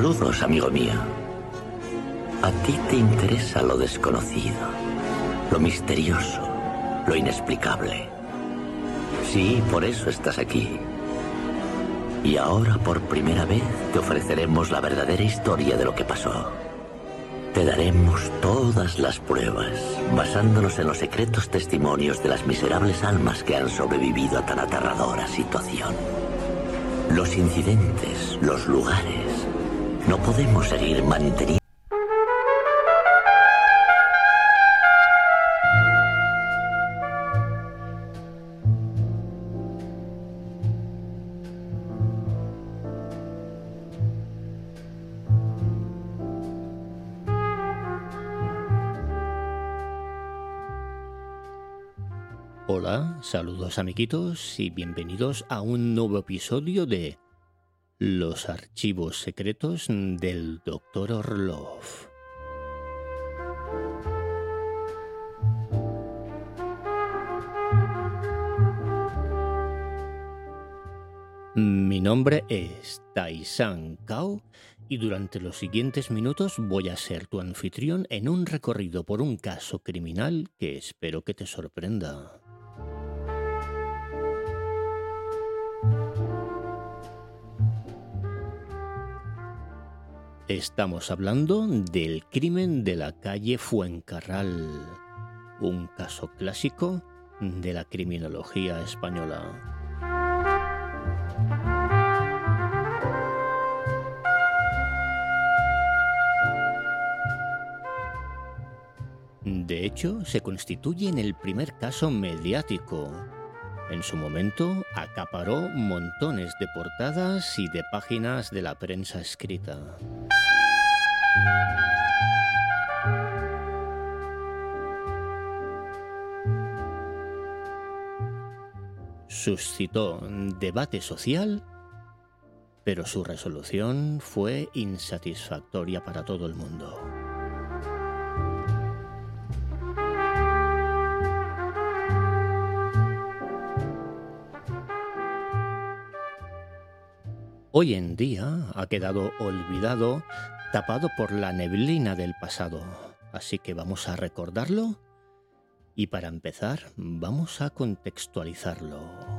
Saludos, amigo mío. A ti te interesa lo desconocido, lo misterioso, lo inexplicable. Sí, por eso estás aquí. Y ahora, por primera vez, te ofreceremos la verdadera historia de lo que pasó. Te daremos todas las pruebas, basándonos en los secretos testimonios de las miserables almas que han sobrevivido a tan aterradora situación. Los incidentes, los lugares. No podemos seguir manteniendo Hola, saludos amiguitos y bienvenidos a un nuevo episodio de Los archivos secretos del Dr. Orlov. Mi nombre es Taisan Kao y durante los siguientes minutos voy a ser tu anfitrión en un recorrido por un caso criminal que espero que te sorprenda. Estamos hablando del crimen de la calle Fuencarral, un caso clásico de la criminología española. De hecho, se constituye en el primer caso mediático. En su momento acaparó montones de portadas y de páginas de la prensa escrita. Suscitó debate social, pero su resolución fue insatisfactoria para todo el mundo. Hoy en día ha quedado olvidado, tapado por la neblina del pasado. Así que vamos a recordarlo y para empezar vamos a contextualizarlo.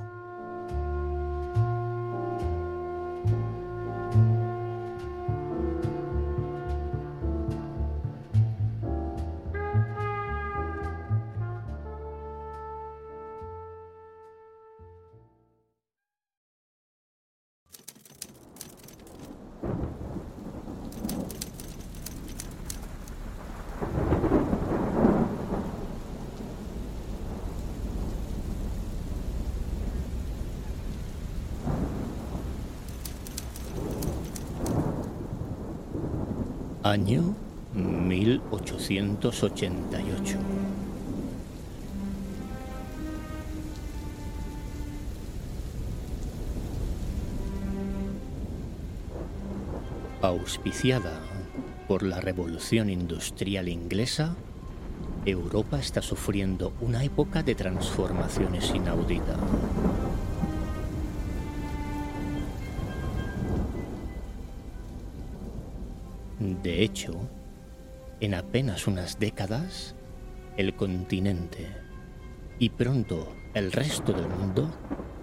Año 1888. Auspiciada por la Revolución Industrial Inglesa, Europa está sufriendo una época de transformaciones inaudita. De hecho, en apenas unas décadas, el continente y pronto el resto del mundo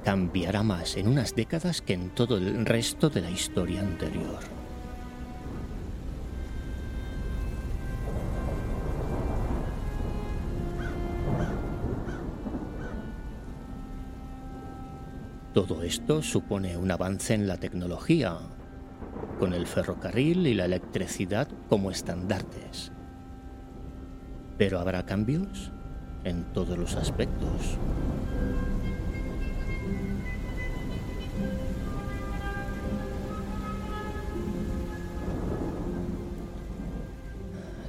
cambiará más en unas décadas que en todo el resto de la historia anterior. Todo esto supone un avance en la tecnología, con el ferrocarril y la electricidad como estandartes. Pero habrá cambios en todos los aspectos.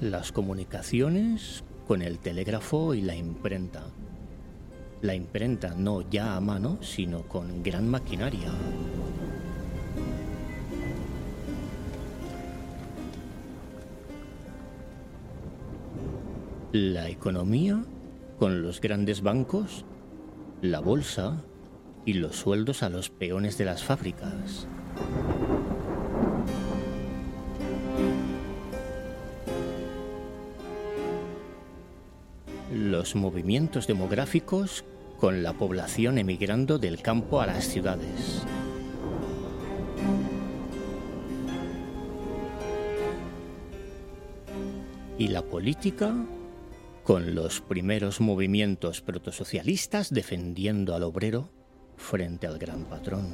Las comunicaciones con el telégrafo y la imprenta. La imprenta no ya a mano, sino con gran maquinaria. la economía con los grandes bancos, la bolsa y los sueldos a los peones de las fábricas. Los movimientos demográficos con la población emigrando del campo a las ciudades. Y la política con los primeros movimientos protosocialistas defendiendo al obrero frente al gran patrón.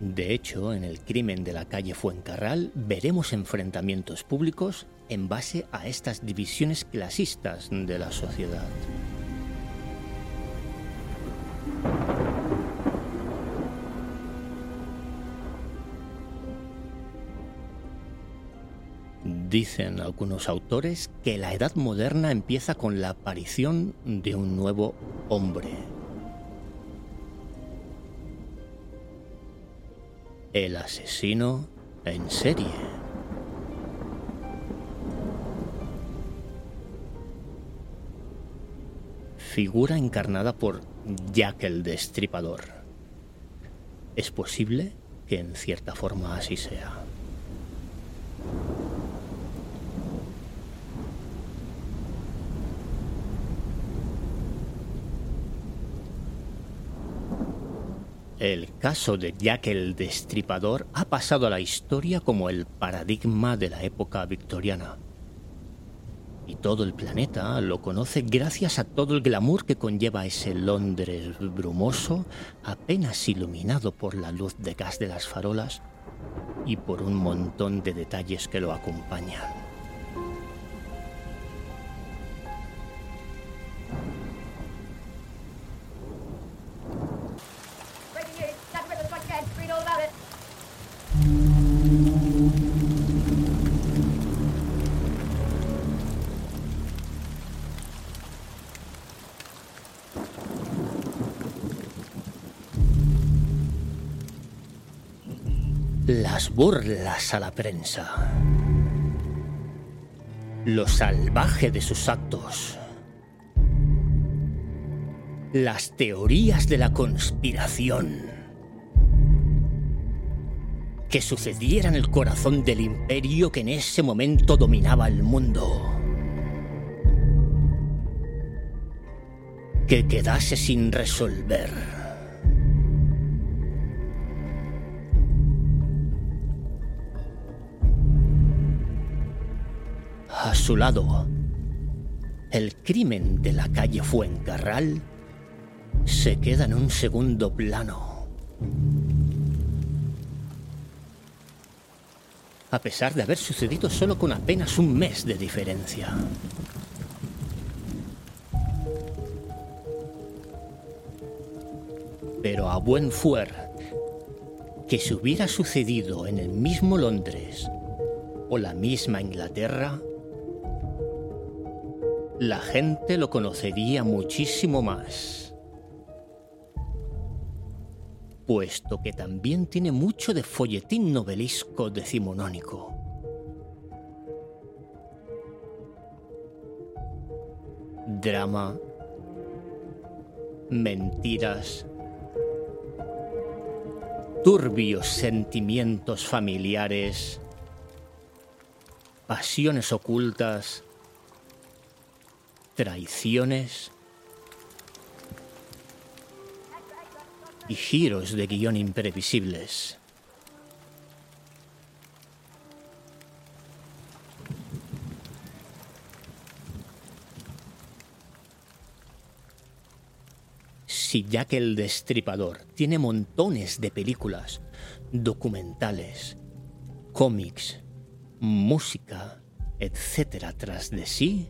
De hecho, en el crimen de la calle Fuencarral veremos enfrentamientos públicos en base a estas divisiones clasistas de la sociedad. Dicen algunos autores que la edad moderna empieza con la aparición de un nuevo hombre. El asesino en serie. Figura encarnada por Jack el Destripador. Es posible que en cierta forma así sea. El caso de Jack el Destripador ha pasado a la historia como el paradigma de la época victoriana. Y todo el planeta lo conoce gracias a todo el glamour que conlleva ese Londres brumoso, apenas iluminado por la luz de gas de las farolas y por un montón de detalles que lo acompañan. Las burlas a la prensa. Lo salvaje de sus actos. Las teorías de la conspiración. Que sucediera en el corazón del imperio que en ese momento dominaba el mundo. Que quedase sin resolver. Su lado, el crimen de la calle Fuencarral se queda en un segundo plano. A pesar de haber sucedido solo con apenas un mes de diferencia. Pero a buen fuer que si hubiera sucedido en el mismo Londres o la misma Inglaterra, la gente lo conocería muchísimo más. Puesto que también tiene mucho de folletín novelesco decimonónico. Drama, mentiras, turbios sentimientos familiares, pasiones ocultas, traiciones y giros de guion imprevisibles. Si Jack el Destripador tiene montones de películas, documentales, cómics, música, etcétera tras de sí,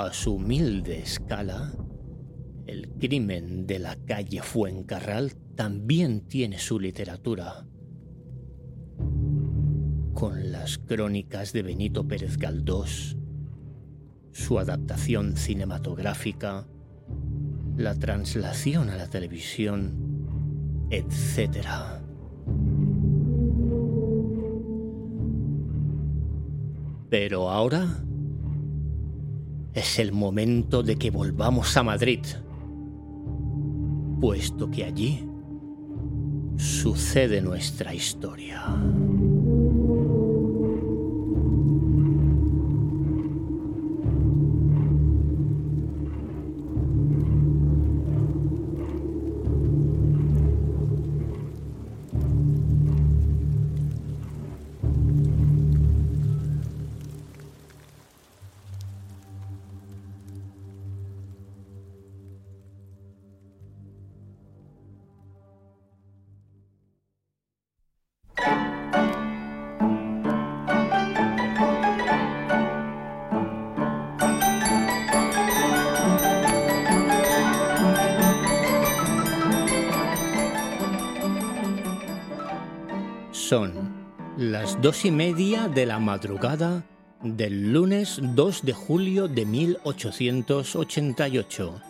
A su humilde escala, el crimen de la calle Fuencarral también tiene su literatura. Con las crónicas de Benito Pérez Galdós, su adaptación cinematográfica, la translación a la televisión, etc. Pero ahora es el momento de que volvamos a Madrid. puesto que allí sucede nuestra historia. Y media de la madrugada del lunes 2 de julio de 1888.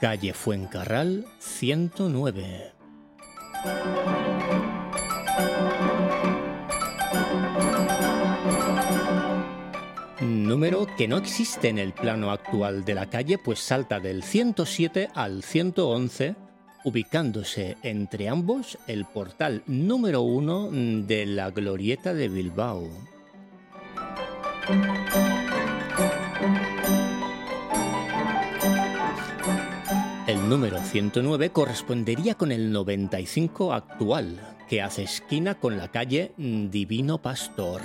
Calle Fuencarral 109. Número que no existe en el plano actual de la calle, pues salta del 107 al 111 ubicándose entre ambos el portal número uno de la Glorieta de Bilbao. El número 109 correspondería con el 95 actual, que hace esquina con la calle Divino Pastor.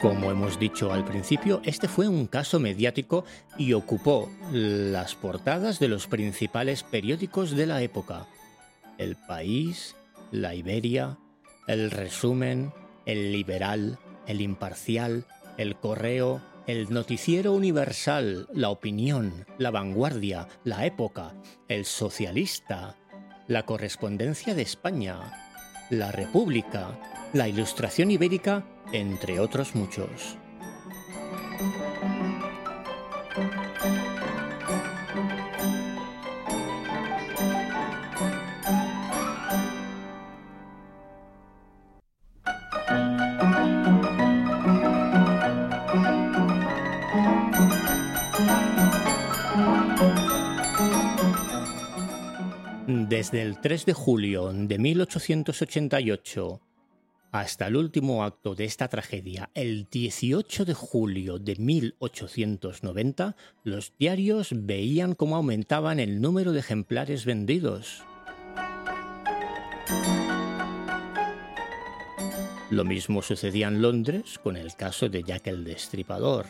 Como hemos dicho al principio, este fue un caso mediático y ocupó las portadas de los principales periódicos de la época. El País, La Iberia, El Resumen, El Liberal, El Imparcial, El Correo, El Noticiero Universal, La Opinión, La Vanguardia, La Época, El Socialista, La Correspondencia de España, La República, La Ilustración Ibérica entre otros muchos. Desde el 3 de julio de 1888 hasta el último acto de esta tragedia, el 18 de julio de 1890, los diarios veían cómo aumentaban el número de ejemplares vendidos. Lo mismo sucedía en Londres con el caso de Jack el Destripador.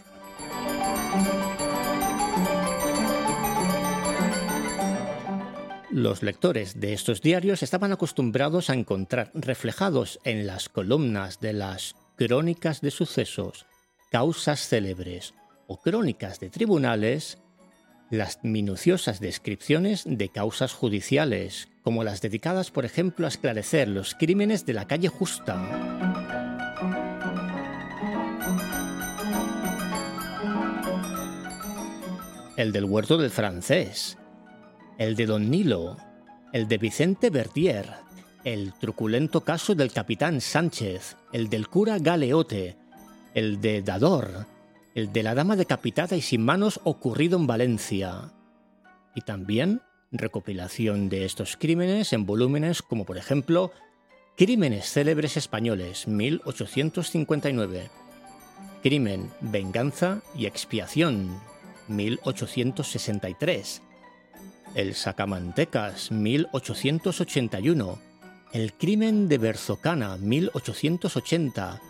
Los lectores de estos diarios estaban acostumbrados a encontrar reflejados en las columnas de las crónicas de sucesos, causas célebres o crónicas de tribunales las minuciosas descripciones de causas judiciales, como las dedicadas, por ejemplo, a esclarecer los crímenes de la calle justa. El del huerto del francés, el de Don Nilo, el de Vicente Bertier, el truculento caso del capitán Sánchez, el del cura Galeote, el de Dador, el de la dama decapitada y sin manos ocurrido en Valencia. Y también recopilación de estos crímenes en volúmenes como por ejemplo Crímenes célebres españoles 1859, Crimen, venganza y expiación 1863, el Sacamantecas 1881, El crimen de Berzocana 1880,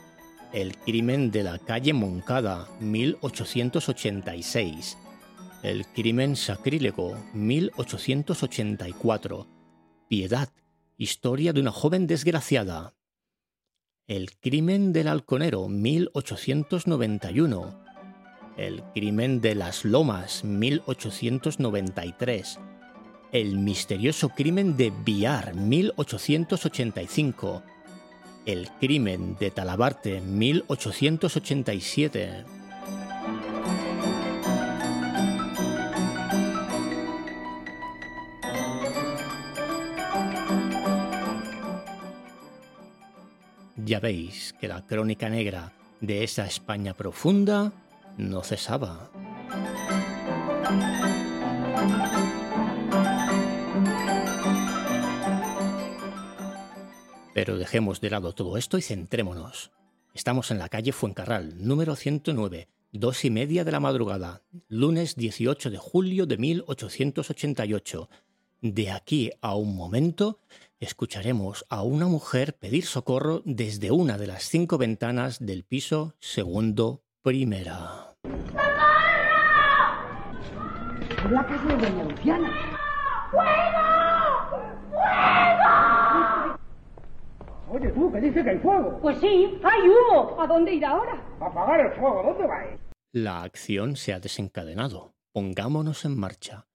El crimen de la calle Moncada 1886, El crimen sacrílego 1884, Piedad, historia de una joven desgraciada. El crimen del halconero 1891, El crimen de las lomas 1893, el misterioso crimen de Biar 1885. El crimen de Talabarte 1887. Ya veis que la crónica negra de esa España profunda no cesaba. Pero dejemos de lado todo esto y centrémonos. Estamos en la calle Fuencarral, número 109, dos y media de la madrugada, lunes 18 de julio de 1888. De aquí a un momento escucharemos a una mujer pedir socorro desde una de las cinco ventanas del piso segundo primera. la casa de doña Luciana. ¡Fuego! ¡Fuego! Oye, tú, que dice que hay fuego. Pues sí, hay humo. ¿A dónde ir ahora? Apagar el fuego, ¿dónde vais? La acción se ha desencadenado. Pongámonos en marcha.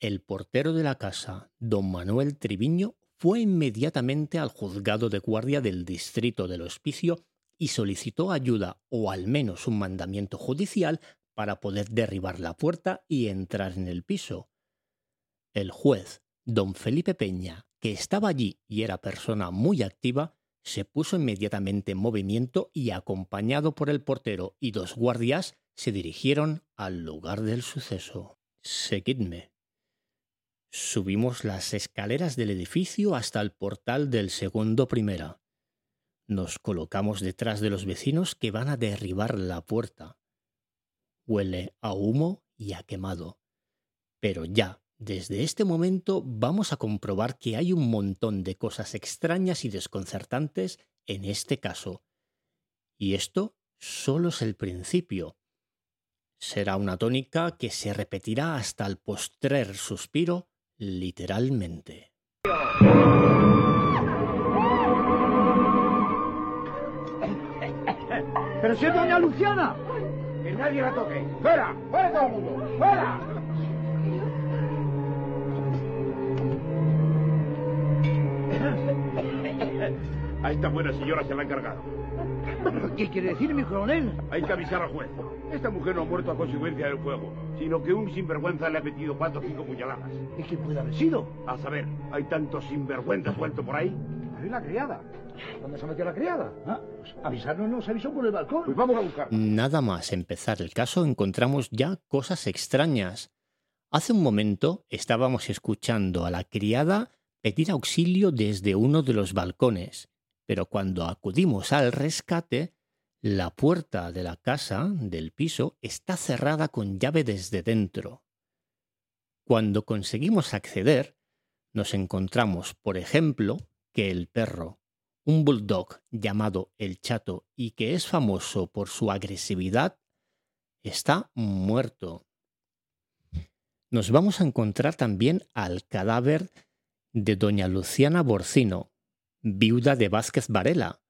El portero de la casa, don Manuel Triviño, fue inmediatamente al juzgado de guardia del distrito del hospicio y solicitó ayuda o al menos un mandamiento judicial para poder derribar la puerta y entrar en el piso. El juez, don Felipe Peña, que estaba allí y era persona muy activa, se puso inmediatamente en movimiento y acompañado por el portero y dos guardias se dirigieron al lugar del suceso. Seguidme. Subimos las escaleras del edificio hasta el portal del segundo primera. Nos colocamos detrás de los vecinos que van a derribar la puerta. Huele a humo y a quemado. Pero ya, desde este momento vamos a comprobar que hay un montón de cosas extrañas y desconcertantes en este caso. Y esto solo es el principio. Será una tónica que se repetirá hasta el postrer suspiro, literalmente. ¡Pero si es doña Luciana! ¡Que nadie la toque! ¡Fuera! ¡Fuera todo el mundo! ¡Fuera! A esta buena señora se la han cargado. ¿Qué quiere decir, mi coronel? Hay que avisar al juez. Esta mujer no ha muerto a consecuencia del fuego, sino que un sinvergüenza le ha metido cuatro o cinco puñaladas. ¿Y qué puede haber sido? A saber, hay tantos sinvergüenzas sueltos por ahí. Ahí la criada. ¿Dónde se metió la criada? Ah, pues avisarnos nos avisó por el balcón. Pues vamos a buscar. Nada más empezar el caso encontramos ya cosas extrañas. Hace un momento estábamos escuchando a la criada pedir auxilio desde uno de los balcones, pero cuando acudimos al rescate, la puerta de la casa, del piso, está cerrada con llave desde dentro. Cuando conseguimos acceder, nos encontramos, por ejemplo, que el perro, un bulldog llamado el chato y que es famoso por su agresividad, está muerto. Nos vamos a encontrar también al cadáver de doña Luciana Borcino, viuda de Vázquez Varela,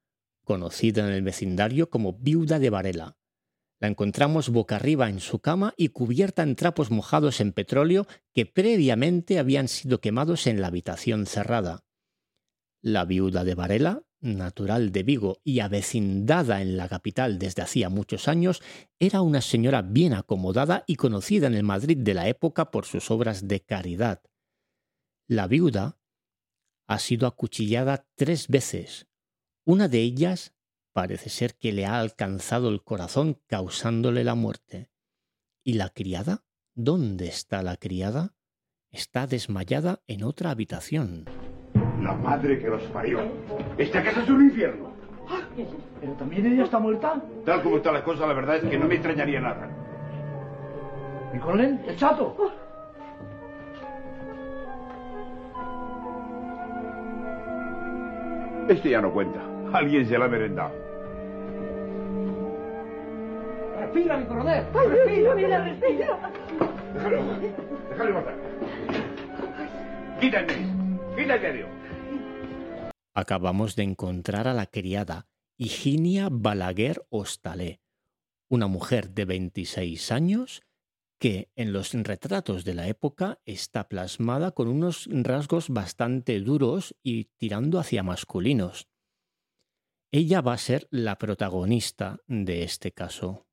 conocida en el vecindario como viuda de Varela. La encontramos boca arriba en su cama y cubierta en trapos mojados en petróleo que previamente habían sido quemados en la habitación cerrada. La viuda de Varela, natural de Vigo y avecindada en la capital desde hacía muchos años, era una señora bien acomodada y conocida en el Madrid de la época por sus obras de caridad. La viuda ha sido acuchillada tres veces. Una de ellas parece ser que le ha alcanzado el corazón causándole la muerte. ¿Y la criada? ¿Dónde está la criada? Está desmayada en otra habitación. La madre que los parió. Esta casa es un infierno. ¿Pero también ella está muerta? Tal como está la cosa, la verdad es que no me extrañaría nada. ¿Mi coronel? ¿El chato? Este ya no cuenta. Alguien se la ha merendado. Respira, mi coronel. Respira, mira, respira. Déjalo, déjalo matar. Quítate, quítate, Dios. Acabamos de encontrar a la criada Higinia Balaguer Hostalé, una mujer de 26 años que en los retratos de la época está plasmada con unos rasgos bastante duros y tirando hacia masculinos. Ella va a ser la protagonista de este caso.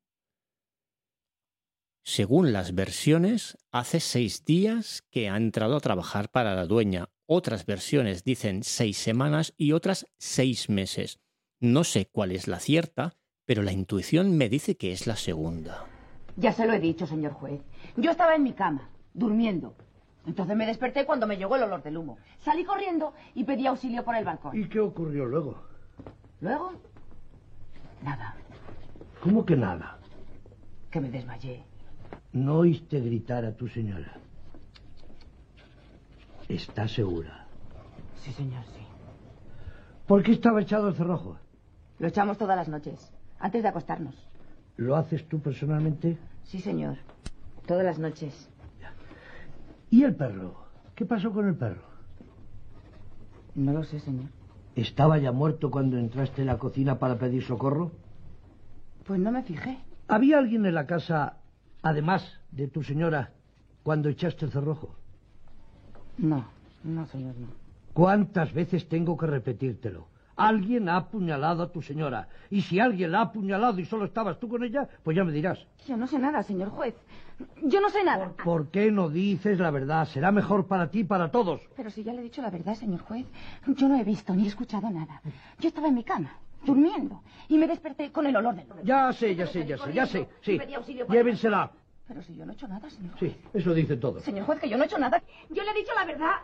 Según las versiones, hace seis días que ha entrado a trabajar para la dueña. Otras versiones dicen seis semanas y otras seis meses. No sé cuál es la cierta, pero la intuición me dice que es la segunda. Ya se lo he dicho, señor juez. Yo estaba en mi cama, durmiendo. Entonces me desperté cuando me llegó el olor del humo. Salí corriendo y pedí auxilio por el balcón. ¿Y qué ocurrió luego? Luego, nada, ¿Cómo que nada? que me desmayé. No oíste gritar a tu señora. ¿Estás segura? Sí, señor, sí. ¿Por qué estaba echado el cerrojo? Lo echamos todas las noches, antes de acostarnos. ¿Lo haces tú personalmente? Sí, señor. Todas las noches. ¿Y el perro? ¿Qué pasó con el perro? No lo sé, señor. ¿Estaba ya muerto cuando entraste en la cocina para pedir socorro? Pues no me fijé. ¿Había alguien en la casa, además de tu señora, cuando echaste el cerrojo? No, no, señor, no. ¿Cuántas veces tengo que repetírtelo? Alguien ha apuñalado a tu señora. Y si alguien la ha apuñalado y solo estabas tú con ella, pues ya me dirás. Yo no sé nada, señor juez. Yo no sé nada. ¿Por qué no dices la verdad? Será mejor para ti y para todos. Pero si ya le he dicho la verdad, señor juez, yo no he visto ni he escuchado nada. Yo estaba en mi cama, durmiendo, y me desperté con el olor del... Ya sé, ya sé, ya sé, ya sé. Sí, llévensela. Pero si yo no he hecho nada, señor. Sí, eso dice todo. Señor juez, que yo no he hecho nada. Yo le he dicho la verdad.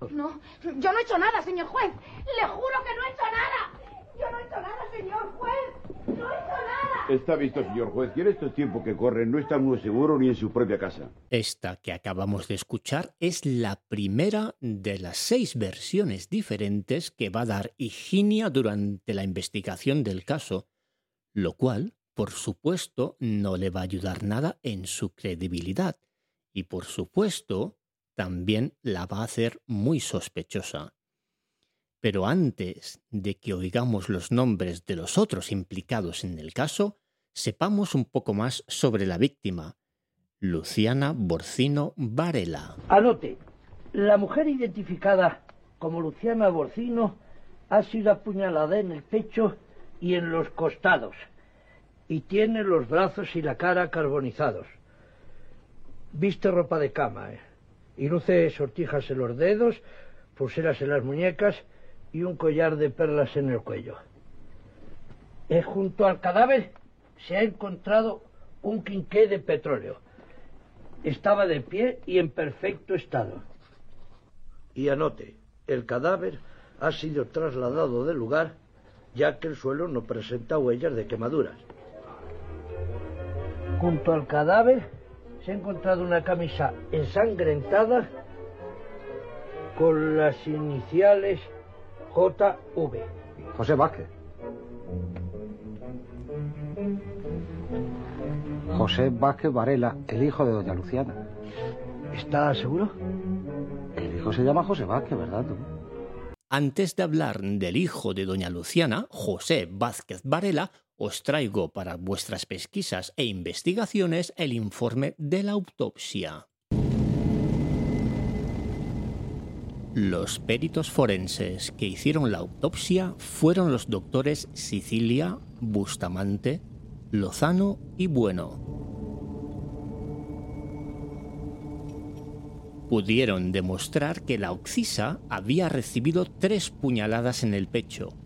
No, yo no he hecho nada, señor juez. Le juro que no he hecho nada. Yo no he hecho nada, señor juez. No he hecho nada. Está visto, señor juez, que en estos tiempos que corren no está uno seguro ni en su propia casa. Esta que acabamos de escuchar es la primera de las seis versiones diferentes que va a dar Higinia durante la investigación del caso, lo cual, por supuesto, no le va a ayudar nada en su credibilidad y, por supuesto, también la va a hacer muy sospechosa. Pero antes de que oigamos los nombres de los otros implicados en el caso, sepamos un poco más sobre la víctima, Luciana Borcino Varela. Anote, la mujer identificada como Luciana Borcino ha sido apuñalada en el pecho y en los costados y tiene los brazos y la cara carbonizados. Viste ropa de cama ¿eh? Y luce sortijas en los dedos, pulseras en las muñecas y un collar de perlas en el cuello. Eh, junto al cadáver se ha encontrado un quinqué de petróleo. Estaba de pie y en perfecto estado. Y anote, el cadáver ha sido trasladado del lugar ya que el suelo no presenta huellas de quemaduras. Junto al cadáver se ha encontrado una camisa ensangrentada con las iniciales JV. José Vázquez. José Vázquez Varela, el hijo de doña Luciana. ¿Está seguro? El hijo se llama José Vázquez, ¿verdad tú? Antes de hablar del hijo de doña Luciana, José Vázquez Varela, os traigo para vuestras pesquisas e investigaciones el informe de la autopsia. Los peritos forenses que hicieron la autopsia fueron los doctores Sicilia, Bustamante, Lozano y Bueno. Pudieron demostrar que la occisa había recibido tres puñaladas en el pecho,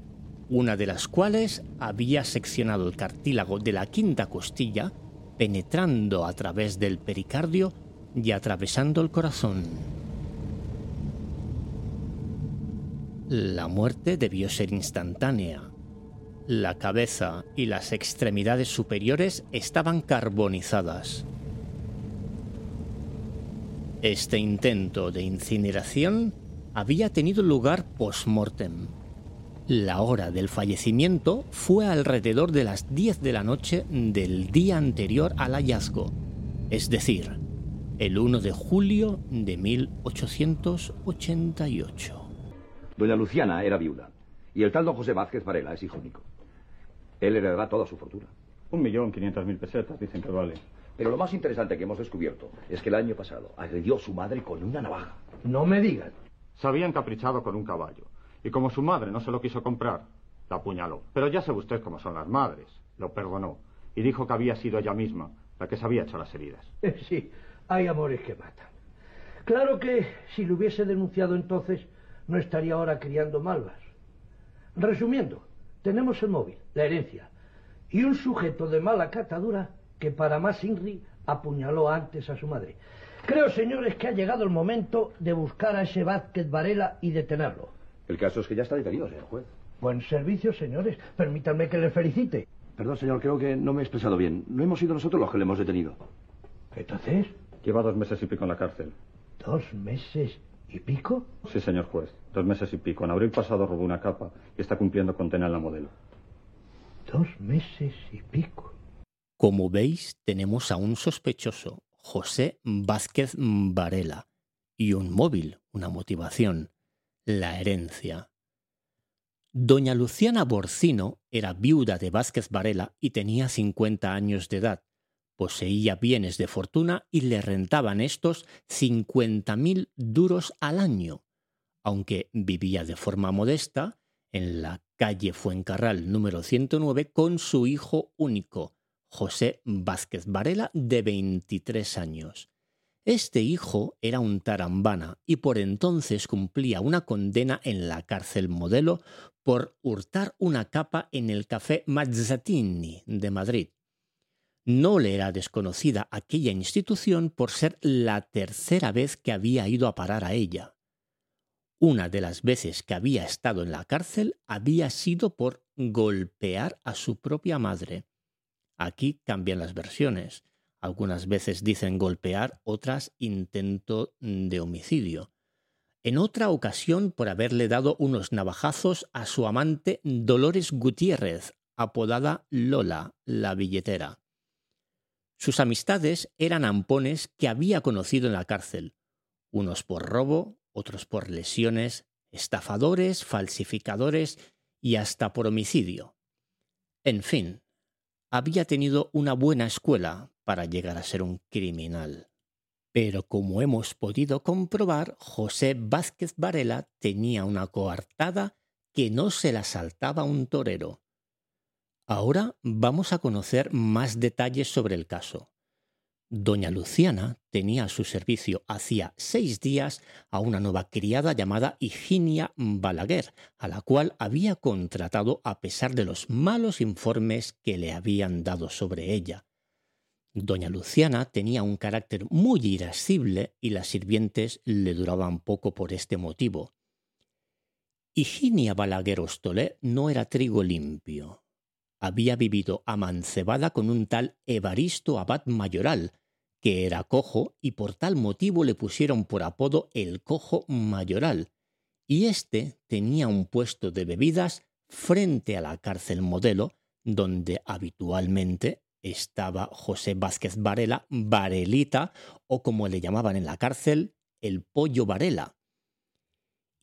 una de las cuales había seccionado el cartílago de la quinta costilla, penetrando a través del pericardio y atravesando el corazón. La muerte debió ser instantánea. La cabeza y las extremidades superiores estaban carbonizadas. Este intento de incineración había tenido lugar post-mortem. La hora del fallecimiento fue alrededor de las 10 de la noche del día anterior al hallazgo, es decir, el 1 de julio de 1888. Doña Luciana era viuda y el tal don José Vázquez Varela es hijo único. Él heredará toda su fortuna. Un millón quinientas mil pesetas, dicen que vale. Pero lo más interesante que hemos descubierto es que el año pasado agredió a su madre con una navaja. No me digan. Se había encaprichado con un caballo. Y como su madre no se lo quiso comprar, la apuñaló. Pero ya sabe usted cómo son las madres. Lo perdonó. Y dijo que había sido ella misma la que se había hecho las heridas. Eh, Sí, hay amores que matan. Claro que si lo hubiese denunciado entonces, no estaría ahora criando malvas. Resumiendo, tenemos el móvil, la herencia, y un sujeto de mala catadura que para más Inri apuñaló antes a su madre. Creo, señores, que ha llegado el momento de buscar a ese Vázquez Varela y detenerlo. El caso es que ya está detenido, señor juez. Buen servicio, señores. Permítanme que le felicite. Perdón, señor, creo que no me he expresado bien. No hemos sido nosotros los que le hemos detenido. ¿Entonces? Lleva dos meses y pico en la cárcel. ¿Dos meses y pico? Sí, señor juez. Dos meses y pico. En abril pasado robó una capa y está cumpliendo condena en la modelo. Dos meses y pico. Como veis, tenemos a un sospechoso, José Vázquez Varela, y un móvil, una motivación, la herencia. Doña Luciana Borcino era viuda de Vázquez Varela y tenía 50 años de edad. Poseía bienes de fortuna y le rentaban estos 50.000 duros al año. Aunque vivía de forma modesta, en la calle Fuencarral número 109 con su hijo único, José Vázquez Varela, de 23 años. Este hijo era un tarambana y por entonces cumplía una condena en la cárcel modelo por hurtar una capa en el café Mazzatini de Madrid. No le era desconocida aquella institución por ser la tercera vez que había ido a parar a ella. Una de las veces que había estado en la cárcel había sido por golpear a su propia madre. Aquí cambian las versiones. Algunas veces dicen golpear, otras intento de homicidio. En otra ocasión por haberle dado unos navajazos a su amante Dolores Gutiérrez, apodada Lola, la billetera. Sus amistades eran ampones que había conocido en la cárcel, unos por robo, otros por lesiones, estafadores, falsificadores y hasta por homicidio. En fin, había tenido una buena escuela para llegar a ser un criminal. Pero como hemos podido comprobar, José Vázquez Varela tenía una coartada que no se la saltaba un torero. Ahora vamos a conocer más detalles sobre el caso. Doña Luciana tenía a su servicio hacía seis días a una nueva criada llamada Higinia Balaguer, a la cual había contratado a pesar de los malos informes que le habían dado sobre ella. Doña Luciana tenía un carácter muy irascible y las sirvientes le duraban poco por este motivo. Higinia Balaguer Ostolé no era trigo limpio había vivido amancebada con un tal Evaristo Abad Mayoral, que era cojo y por tal motivo le pusieron por apodo el cojo mayoral, y éste tenía un puesto de bebidas frente a la cárcel modelo, donde habitualmente estaba José Vázquez Varela, Varelita, o como le llamaban en la cárcel, el pollo Varela.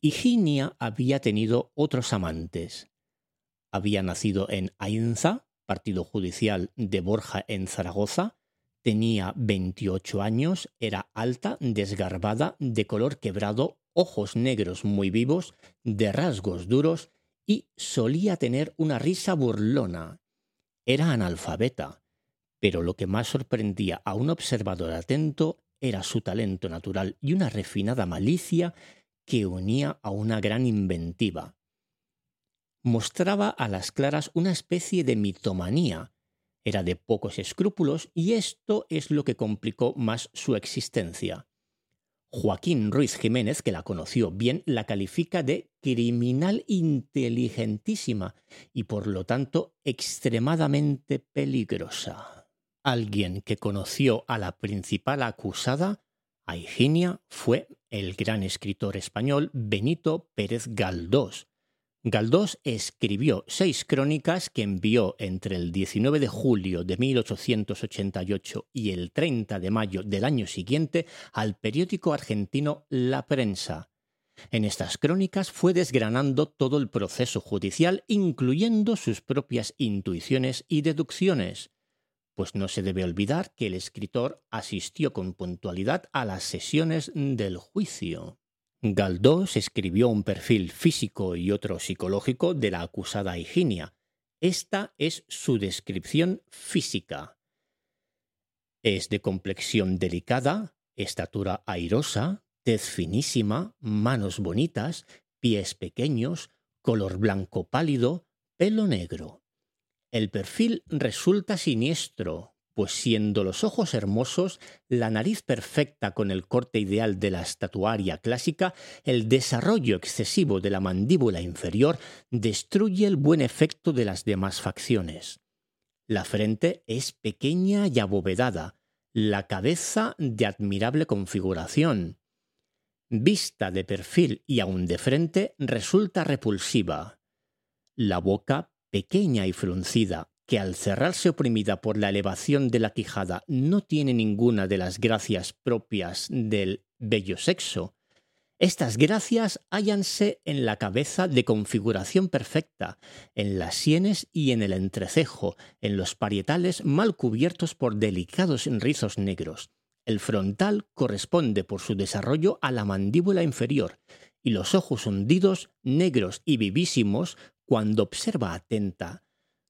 Higinia había tenido otros amantes, había nacido en Ainza, partido judicial de Borja en Zaragoza, tenía 28 años, era alta, desgarbada, de color quebrado, ojos negros muy vivos, de rasgos duros y solía tener una risa burlona. Era analfabeta, pero lo que más sorprendía a un observador atento era su talento natural y una refinada malicia que unía a una gran inventiva mostraba a las claras una especie de mitomanía. Era de pocos escrúpulos y esto es lo que complicó más su existencia. Joaquín Ruiz Jiménez, que la conoció bien, la califica de criminal inteligentísima y por lo tanto extremadamente peligrosa. Alguien que conoció a la principal acusada, a Higinia, fue el gran escritor español Benito Pérez Galdós, Galdós escribió seis crónicas que envió entre el 19 de julio de 1888 y el 30 de mayo del año siguiente al periódico argentino La Prensa. En estas crónicas fue desgranando todo el proceso judicial, incluyendo sus propias intuiciones y deducciones, pues no se debe olvidar que el escritor asistió con puntualidad a las sesiones del juicio. Galdós escribió un perfil físico y otro psicológico de la acusada Higinia. Esta es su descripción física. Es de complexión delicada, estatura airosa, tez finísima, manos bonitas, pies pequeños, color blanco pálido, pelo negro. El perfil resulta siniestro, pues siendo los ojos hermosos, la nariz perfecta con el corte ideal de la estatuaria clásica, el desarrollo excesivo de la mandíbula inferior destruye el buen efecto de las demás facciones. La frente es pequeña y abovedada, la cabeza de admirable configuración. Vista de perfil y aun de frente resulta repulsiva. La boca pequeña y fruncida, que al cerrarse oprimida por la elevación de la quijada no tiene ninguna de las gracias propias del bello sexo, estas gracias hállanse en la cabeza de configuración perfecta, en las sienes y en el entrecejo, en los parietales mal cubiertos por delicados rizos negros. El frontal corresponde por su desarrollo a la mandíbula inferior, y los ojos hundidos, negros y vivísimos, cuando observa atenta,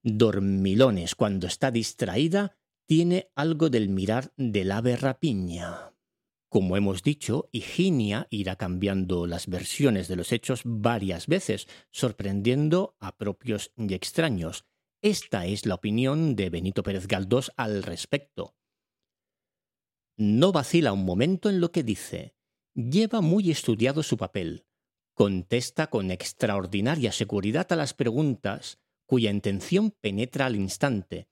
dormilones cuando está distraída, tiene algo del mirar del ave rapiña. Como hemos dicho, Higinia irá cambiando las versiones de los hechos varias veces, sorprendiendo a propios y extraños. Esta es la opinión de Benito Pérez Galdós al respecto. No vacila un momento en lo que dice. Lleva muy estudiado su papel. Contesta con extraordinaria seguridad a las preguntas cuya intención penetra al instante.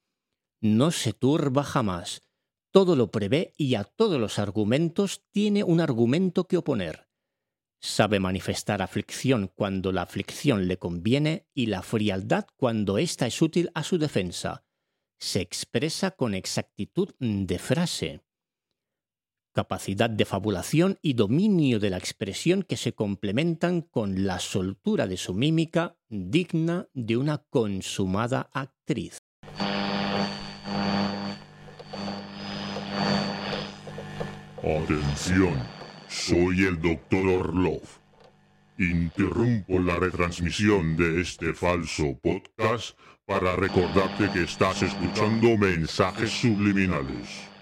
No se turba jamás, todo lo prevé y a todos los argumentos tiene un argumento que oponer. Sabe manifestar aflicción cuando la aflicción le conviene y la frialdad cuando ésta es útil a su defensa. Se expresa con exactitud de frase capacidad de fabulación y dominio de la expresión que se complementan con la soltura de su mímica digna de una consumada actriz. Atención, soy el doctor Orlov. Interrumpo la retransmisión de este falso podcast para recordarte que estás escuchando mensajes subliminales.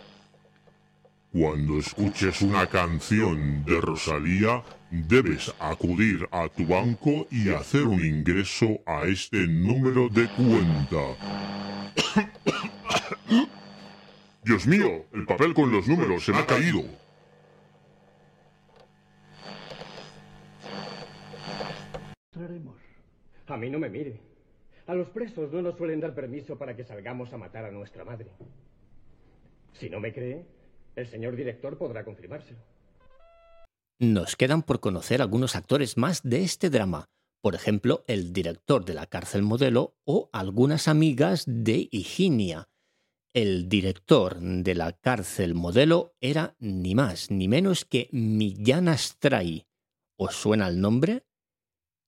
Cuando escuches una canción de Rosalía, debes acudir a tu banco y hacer un ingreso a este número de cuenta. Dios mío, el papel con los números se me ha caído. A mí no me mire. A los presos no nos suelen dar permiso para que salgamos a matar a nuestra madre. Si no me cree, el señor director podrá confirmárselo. Nos quedan por conocer algunos actores más de este drama, por ejemplo, el director de la cárcel modelo o algunas amigas de Higinia. El director de la cárcel modelo era ni más ni menos que Millán Astray. ¿Os suena el nombre?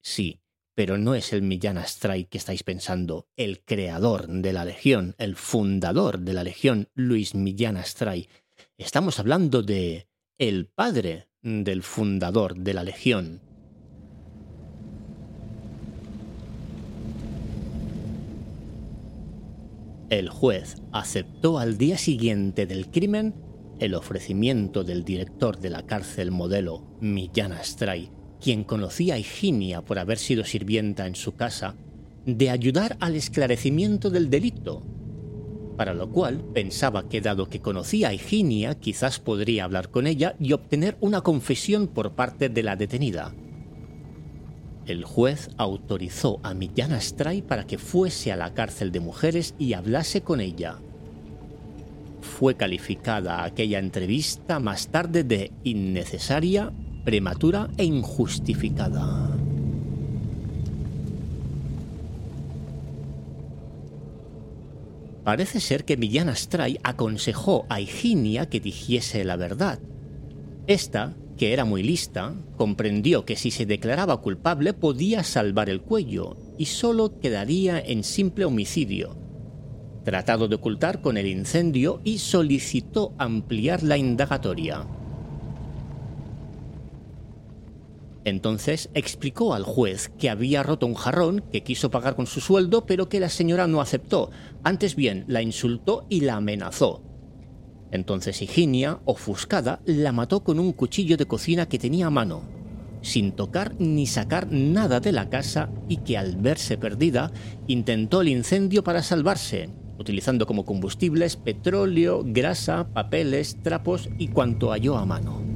Sí, pero no es el Millán Astray que estáis pensando. El creador de la Legión, el fundador de la Legión, Luis Millán Astray, Estamos hablando de el padre del fundador de la Legión. El juez aceptó al día siguiente del crimen el ofrecimiento del director de la cárcel modelo, Millán Astray, quien conocía a Higinia por haber sido sirvienta en su casa, de ayudar al esclarecimiento del delito para lo cual pensaba que dado que conocía a Higinia quizás podría hablar con ella y obtener una confesión por parte de la detenida. El juez autorizó a Millán Astray para que fuese a la cárcel de mujeres y hablase con ella. Fue calificada aquella entrevista más tarde de innecesaria, prematura e injustificada. Parece ser que Millán Astray aconsejó a Higinia que dijese la verdad. Esta, que era muy lista, comprendió que si se declaraba culpable podía salvar el cuello y solo quedaría en simple homicidio. Tratado de ocultar con el incendio y solicitó ampliar la indagatoria. Entonces explicó al juez que había roto un jarrón, que quiso pagar con su sueldo, pero que la señora no aceptó. Antes bien, la insultó y la amenazó. Entonces Higinia, ofuscada, la mató con un cuchillo de cocina que tenía a mano. sin tocar ni sacar nada de la casa y que al verse perdida intentó el incendio para salvarse, utilizando como combustibles petróleo, grasa, papeles, trapos y cuanto halló a mano.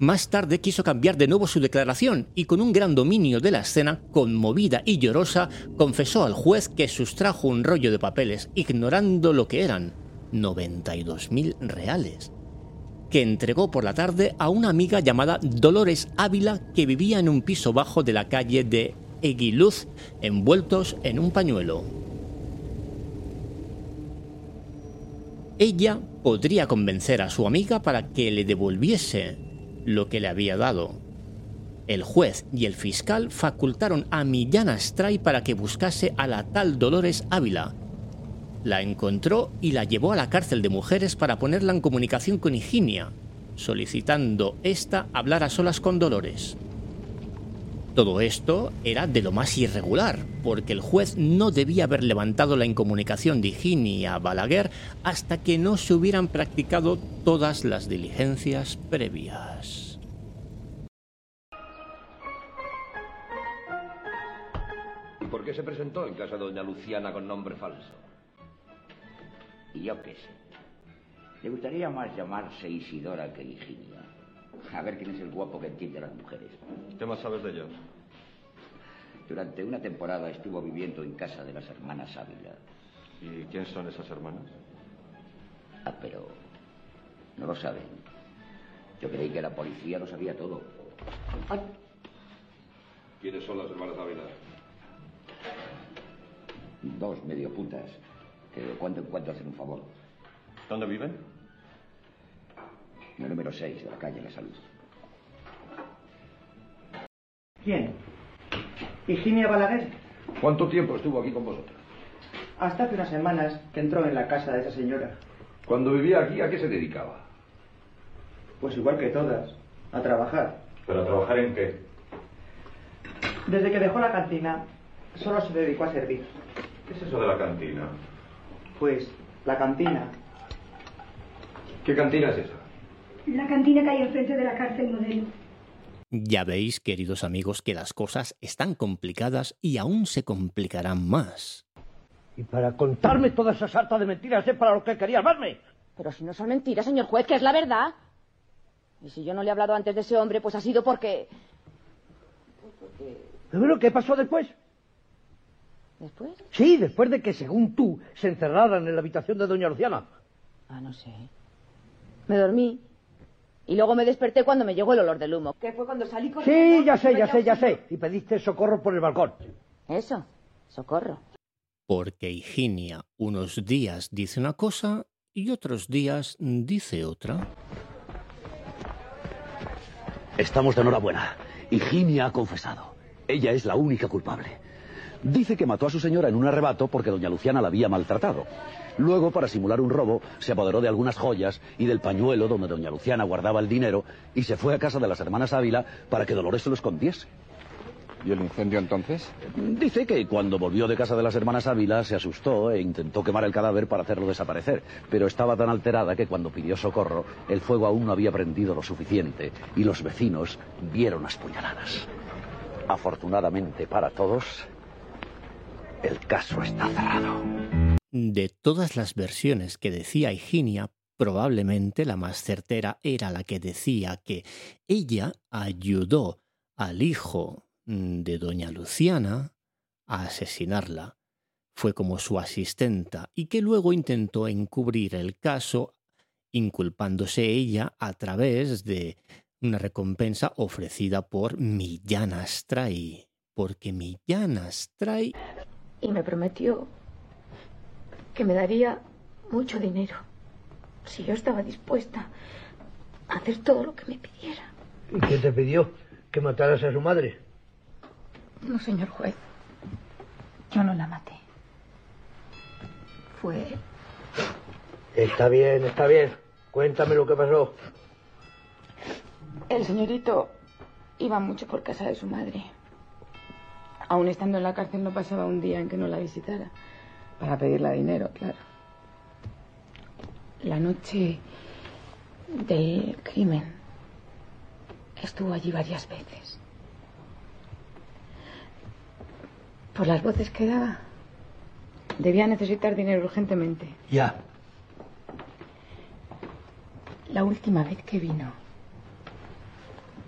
Más tarde quiso cambiar de nuevo su declaración y con un gran dominio de la escena, conmovida y llorosa, confesó al juez que sustrajo un rollo de papeles, ignorando lo que eran 92.000 reales, que entregó por la tarde a una amiga llamada Dolores Ávila que vivía en un piso bajo de la calle de Eguiluz, envueltos en un pañuelo. Ella podría convencer a su amiga para que le devolviese lo que le había dado. El juez y el fiscal facultaron a Millán Astray para que buscase a la tal Dolores Ávila. La encontró y la llevó a la cárcel de mujeres para ponerla en comunicación con Higinia, solicitando ésta hablar a solas con Dolores. Todo esto era de lo más irregular, porque el juez no debía haber levantado la incomunicación de Higinia Balaguer hasta que no se hubieran practicado todas las diligencias previas. ¿Y por qué se presentó en casa de doña Luciana con nombre falso? Y yo qué sé. Le gustaría más llamarse Isidora que Higinia. A ver quién es el guapo que entiende a las mujeres. ¿Qué más sabes de ellos? Durante una temporada estuvo viviendo en casa de las hermanas Ávila. ¿Y quién son esas hermanas? Ah, pero no lo saben. Yo creí que la policía lo sabía todo. Ay. ¿Quiénes son las hermanas Ávila? Dos medio putas que de cuando en cuando hacen un favor. ¿Dónde viven? En el número 6 de la calle La Salud. ¿Quién? ¿Higinia Balaguer? ¿Cuánto tiempo estuvo aquí con vosotros? Hasta hace unas semanas que entró en la casa de esa señora. Cuando vivía aquí, ¿a qué se dedicaba? Pues igual que todas, a trabajar. ¿Pero a trabajar en qué? Desde que dejó la cantina, solo se dedicó a servir. ¿Qué es eso de la cantina? Pues, la cantina. ¿Qué cantina es esa? La cantina que hay enfrente de la cárcel modelo. Ya veis, queridos amigos, que las cosas están complicadas y aún se complicarán más. Y para contarme toda esa sarta de mentiras es para lo que quería armarme. Pero si no son mentiras, señor juez, que es la verdad. Y si yo no le he hablado antes de ese hombre, pues ha sido porque... Porque... ¿Pero qué pasó después? ¿Después? Sí, después de que, según tú, se encerraran en la habitación de doña Luciana. Ah, no sé. Me dormí. Y luego me desperté cuando me llegó el olor del humo. Que fue cuando salí con... Sí, ya sé, ya sé, ya sé. Y pediste socorro por el balcón. Eso, socorro. Porque Higinia unos días dice una cosa y otros días dice otra. Estamos de enhorabuena. Higinia ha confesado. Ella es la única culpable. Dice que mató a su señora en un arrebato porque doña Luciana la había maltratado. Luego, para simular un robo, se apoderó de algunas joyas y del pañuelo donde doña Luciana guardaba el dinero y se fue a casa de las hermanas Ávila para que Dolores se lo escondiese. ¿Y el incendio entonces? Dice que cuando volvió de casa de las hermanas Ávila se asustó e intentó quemar el cadáver para hacerlo desaparecer, pero estaba tan alterada que cuando pidió socorro el fuego aún no había prendido lo suficiente y los vecinos vieron las puñaladas. Afortunadamente para todos, el caso está cerrado. De todas las versiones que decía Higinia, probablemente la más certera era la que decía que ella ayudó al hijo de doña Luciana a asesinarla. Fue como su asistenta y que luego intentó encubrir el caso inculpándose ella a través de una recompensa ofrecida por Millán Astray, porque Millán Astray... Y me prometió que me daría mucho dinero si yo estaba dispuesta a hacer todo lo que me pidiera. ¿Y qué te pidió? ¿Que mataras a su madre? No, señor juez. Yo no la maté. Fue... Está bien, está bien. Cuéntame lo que pasó. El señorito iba mucho por casa de su madre. Aún estando en la cárcel no pasaba un día en que no la visitara. Para pedirle dinero, claro. La noche del crimen estuvo allí varias veces. Por las voces que daba, debía necesitar dinero urgentemente. Ya. La última vez que vino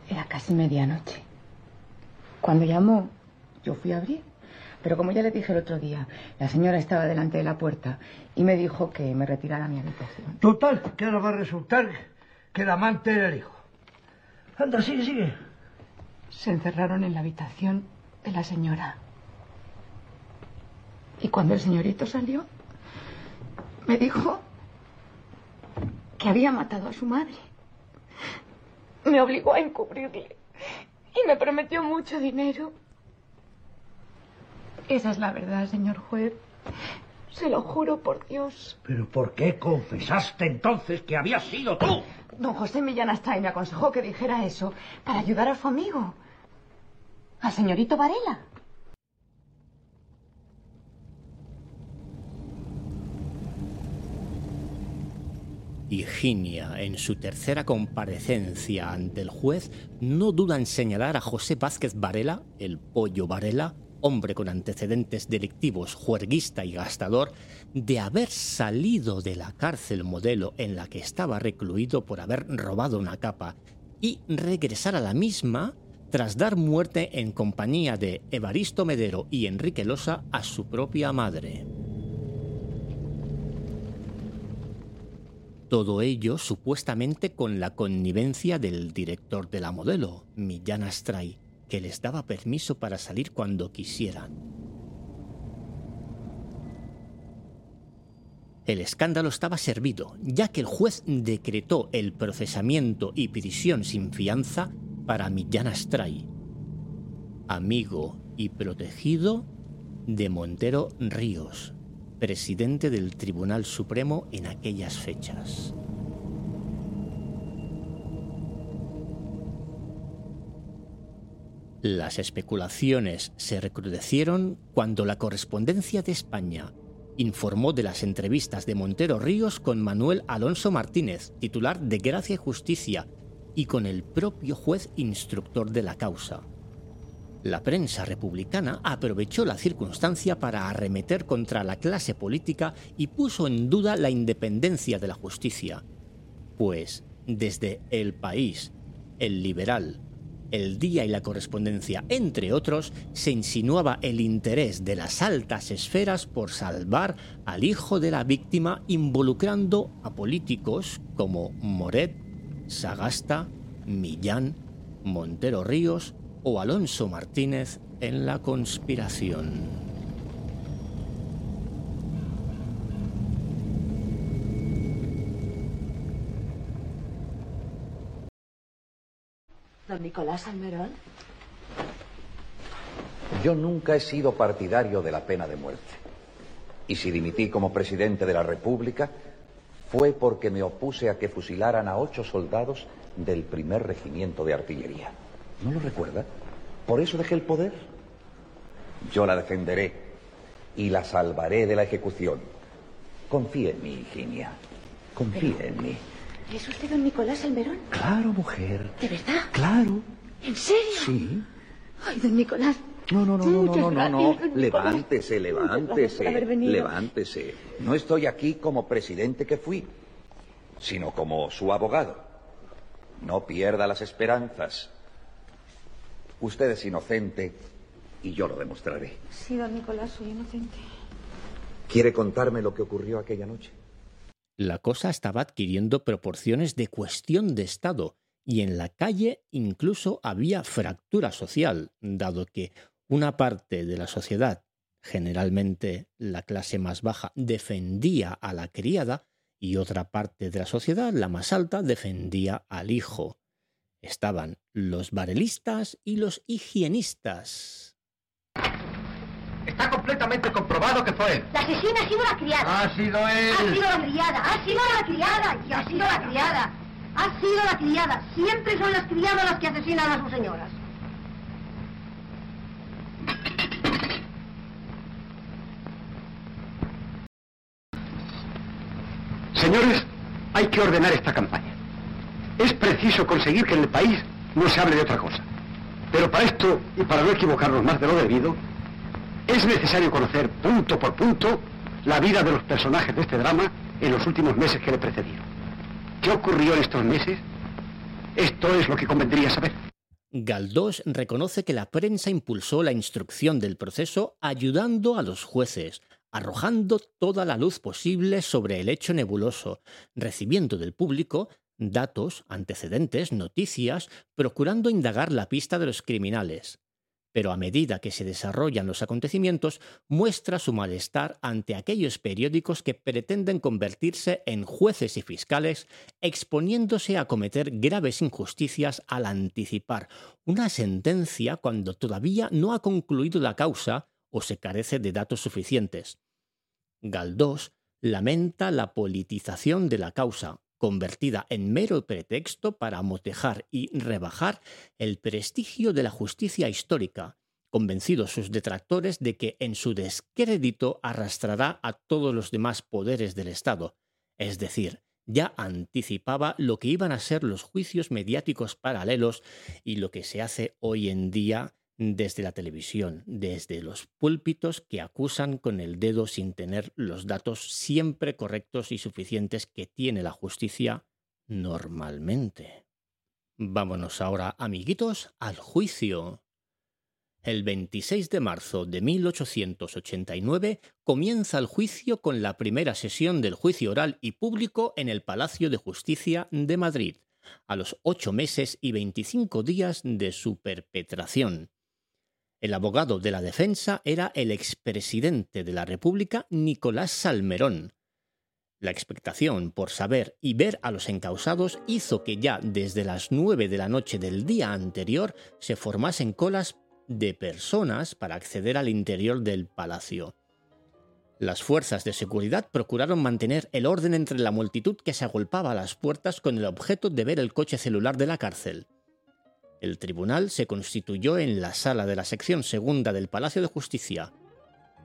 era casi medianoche. Cuando llamó, yo fui a abrir. Pero como ya le dije el otro día, la señora estaba delante de la puerta y me dijo que me retirara a mi habitación. Total, que ahora va a resultar que el amante era el hijo. Anda, sigue, sigue. Se encerraron en la habitación de la señora. Y cuando el señorito salió, me dijo que había matado a su madre. Me obligó a encubrirle y me prometió mucho dinero. Esa es la verdad, señor juez. Se lo juro por Dios. ¿Pero por qué confesaste entonces que habías sido tú? Don José Millán Astray me aconsejó que dijera eso para ayudar a su amigo, al señorito Varela. Higinia, en su tercera comparecencia ante el juez, no duda en señalar a José Vázquez Varela, el pollo Varela, hombre con antecedentes delictivos, juerguista y gastador, de haber salido de la cárcel modelo en la que estaba recluido por haber robado una capa y regresar a la misma tras dar muerte en compañía de Evaristo Medero y Enrique Losa a su propia madre. Todo ello supuestamente con la connivencia del director de la modelo, Millán Astray, que les daba permiso para salir cuando quisieran. El escándalo estaba servido, ya que el juez decretó el procesamiento y prisión sin fianza para Millán Astray, amigo y protegido de Montero Ríos, presidente del Tribunal Supremo en aquellas fechas. Las especulaciones se recrudecieron cuando la correspondencia de España informó de las entrevistas de Montero Ríos con Manuel Alonso Martínez, titular de Gracia y Justicia, y con el propio juez instructor de la causa. La prensa republicana aprovechó la circunstancia para arremeter contra la clase política y puso en duda la independencia de la justicia, pues desde El País, El Liberal, El Día y la Correspondencia, entre otros, se insinuaba el interés de las altas esferas por salvar al hijo de la víctima involucrando a políticos como Moret, Sagasta, Millán, Montero Ríos o Alonso Martínez en la conspiración. Don Nicolás Almerón. Yo nunca he sido partidario de la pena de muerte. Y si dimití como presidente de la República, fue porque me opuse a que fusilaran a ocho soldados del primer regimiento de artillería. ¿No lo recuerda? Por eso dejé el poder. Yo la defenderé y la salvaré de la ejecución. Confíe en mí, Virginia. Confíe en mí. ¿Es usted don Nicolás Almerón? Claro, mujer. ¿De verdad? Claro. ¿En serio? Sí. Ay, don Nicolás. No, no, no, no, no, no, no, no. Levántese, levántese. Levántese. No estoy aquí como presidente que fui, sino como su abogado. No pierda las esperanzas. Usted es inocente y yo lo demostraré. Sí, don Nicolás, soy inocente. ¿Quiere contarme lo que ocurrió aquella noche? La cosa estaba adquiriendo proporciones de cuestión de Estado y en la calle incluso había fractura social, dado que una parte de la sociedad, generalmente la clase más baja, defendía a la criada y otra parte de la sociedad, la más alta, defendía al hijo. Estaban los varelistas y los higienistas. Está completamente comprobado que fue él. La asesina ha sido la criada. Ha sido él. Ha sido la criada, ha sido la criada, y ha sido la criada. Ha sido la criada. Siempre son las criadas las que asesinan a sus señoras. Señores, hay que ordenar esta campaña. Es preciso conseguir que en el país no se hable de otra cosa. Pero para esto, y para no equivocarnos más de lo debido, es necesario conocer punto por punto la vida de los personajes de este drama en los últimos meses que le precedieron. ¿Qué ocurrió en estos meses? Esto es lo que convendría saber. Galdós reconoce que la prensa impulsó la instrucción del proceso ayudando a los jueces, arrojando toda la luz posible sobre el hecho nebuloso, recibiendo del público datos, antecedentes, noticias, procurando indagar la pista de los criminales pero a medida que se desarrollan los acontecimientos, muestra su malestar ante aquellos periódicos que pretenden convertirse en jueces y fiscales, exponiéndose a cometer graves injusticias al anticipar una sentencia cuando todavía no ha concluido la causa o se carece de datos suficientes. Galdós lamenta la politización de la causa, convertida en mero pretexto para amotejar y rebajar el prestigio de la justicia histórica, convencidos sus detractores de que en su descrédito arrastrará a todos los demás poderes del Estado, es decir, ya anticipaba lo que iban a ser los juicios mediáticos paralelos y lo que se hace hoy en día desde la televisión, desde los púlpitos que acusan con el dedo sin tener los datos siempre correctos y suficientes que tiene la justicia normalmente. Vámonos ahora, amiguitos, al juicio. El 26 de marzo de 1889 comienza el juicio con la primera sesión del juicio oral y público en el Palacio de Justicia de Madrid, a los ocho meses y veinticinco días de su perpetración. El abogado de la defensa era el expresidente de la República, Nicolás Salmerón. La expectación por saber y ver a los encausados hizo que ya desde las nueve de la noche del día anterior se formasen colas de personas para acceder al interior del palacio. Las fuerzas de seguridad procuraron mantener el orden entre la multitud que se agolpaba a las puertas con el objeto de ver el coche celular de la cárcel. El tribunal se constituyó en la sala de la sección segunda del Palacio de Justicia.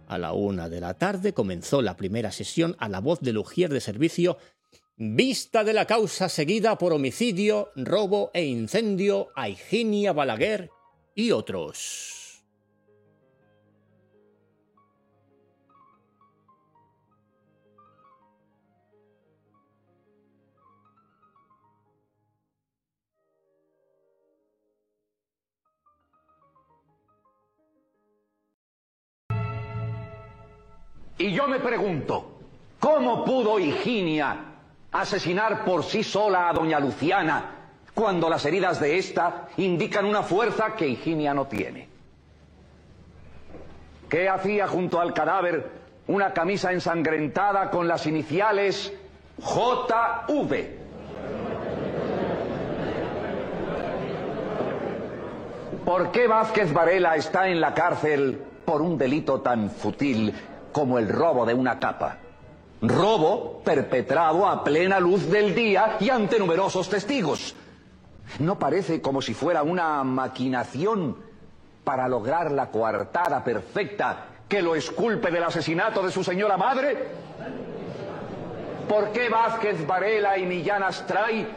A la una de la tarde comenzó la primera sesión a la voz del ujier de servicio Vista de la causa seguida por homicidio, robo e incendio a Higinia Balaguer y otros. Y yo me pregunto, ¿cómo pudo Higinia asesinar por sí sola a doña Luciana cuando las heridas de ésta indican una fuerza que Higinia no tiene? ¿Qué hacía junto al cadáver una camisa ensangrentada con las iniciales JV? ¿Por qué Vázquez Varela está en la cárcel por un delito tan futil como el robo de una capa. Robo perpetrado a plena luz del día y ante numerosos testigos. ¿No parece como si fuera una maquinación para lograr la coartada perfecta que lo esculpe del asesinato de su señora madre? ¿Por qué Vázquez Varela y Millán Astray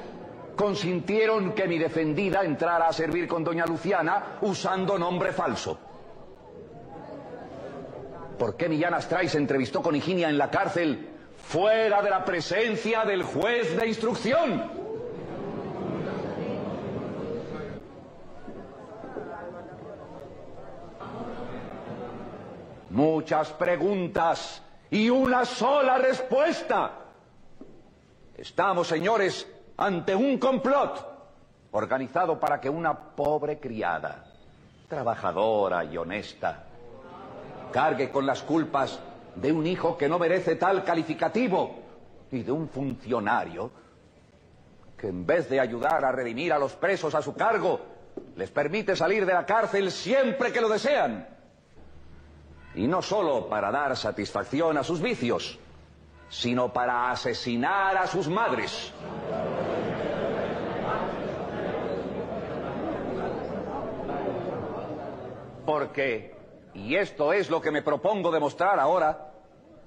consintieron que mi defendida entrara a servir con doña Luciana usando nombre falso? Por qué Millán Astray se entrevistó con Higinia en la cárcel fuera de la presencia del juez de instrucción. Muchas preguntas y una sola respuesta. Estamos, señores, ante un complot organizado para que una pobre criada, trabajadora y honesta, cargue con las culpas de un hijo que no merece tal calificativo y de un funcionario que en vez de ayudar a redimir a los presos a su cargo, les permite salir de la cárcel siempre que lo desean. Y no solo para dar satisfacción a sus vicios, sino para asesinar a sus madres. Porque y esto es lo que me propongo demostrar ahora,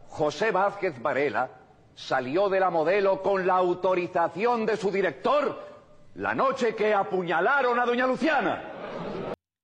José Vázquez Varela salió de la modelo con la autorización de su director la noche que apuñalaron a doña Luciana.